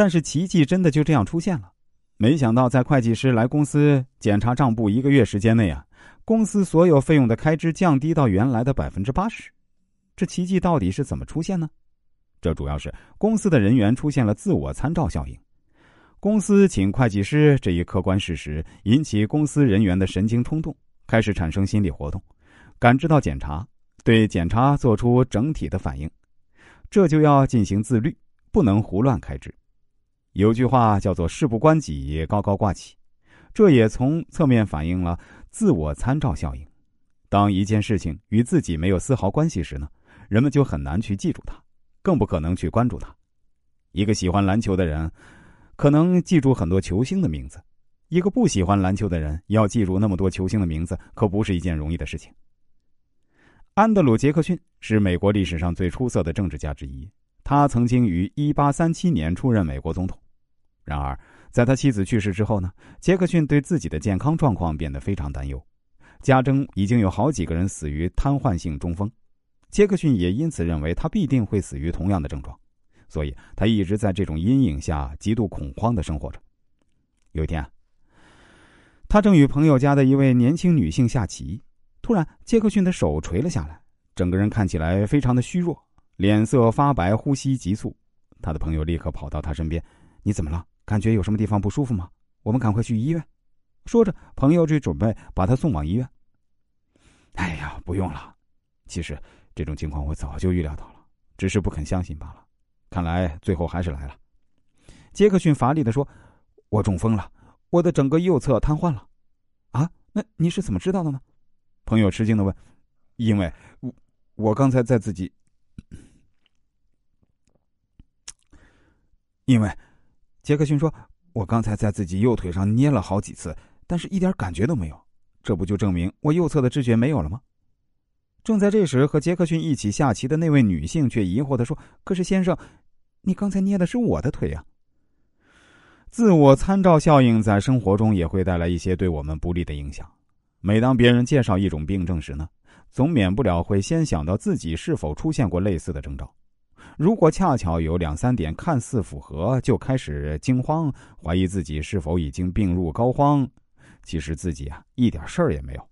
但是奇迹真的就这样出现了。没想到，在会计师来公司检查账簿一个月时间内啊，公司所有费用的开支降低到原来的百分之八十。这奇迹到底是怎么出现呢？这主要是公司的人员出现了自我参照效应。公司请会计师这一客观事实引起公司人员的神经冲动，开始产生心理活动，感知到检查，对检查做出整体的反应。这就要进行自律，不能胡乱开支。有句话叫做“事不关己，高高挂起”，这也从侧面反映了自我参照效应。当一件事情与自己没有丝毫关系时呢，人们就很难去记住它，更不可能去关注它。一个喜欢篮球的人，可能记住很多球星的名字；一个不喜欢篮球的人，要记住那么多球星的名字，可不是一件容易的事情。安德鲁·杰克逊是美国历史上最出色的政治家之一。他曾经于一八三七年出任美国总统，然而在他妻子去世之后呢，杰克逊对自己的健康状况变得非常担忧，家中已经有好几个人死于瘫痪性中风，杰克逊也因此认为他必定会死于同样的症状，所以他一直在这种阴影下极度恐慌的生活着。有一天，他正与朋友家的一位年轻女性下棋，突然杰克逊的手垂了下来，整个人看起来非常的虚弱。脸色发白，呼吸急促。他的朋友立刻跑到他身边：“你怎么了？感觉有什么地方不舒服吗？我们赶快去医院。”说着，朋友就准备把他送往医院。“哎呀，不用了。其实这种情况我早就预料到了，只是不肯相信罢了。看来最后还是来了。”杰克逊乏力的说：“我中风了，我的整个右侧瘫痪了。”“啊？那你是怎么知道的呢？”朋友吃惊的问。“因为我我刚才在自己。”因为，杰克逊说：“我刚才在自己右腿上捏了好几次，但是一点感觉都没有。这不就证明我右侧的知觉没有了吗？”正在这时，和杰克逊一起下棋的那位女性却疑惑的说：“可是先生，你刚才捏的是我的腿呀。”自我参照效应在生活中也会带来一些对我们不利的影响。每当别人介绍一种病症时呢，总免不了会先想到自己是否出现过类似的征兆。如果恰巧有两三点看似符合，就开始惊慌，怀疑自己是否已经病入膏肓，其实自己啊一点事儿也没有。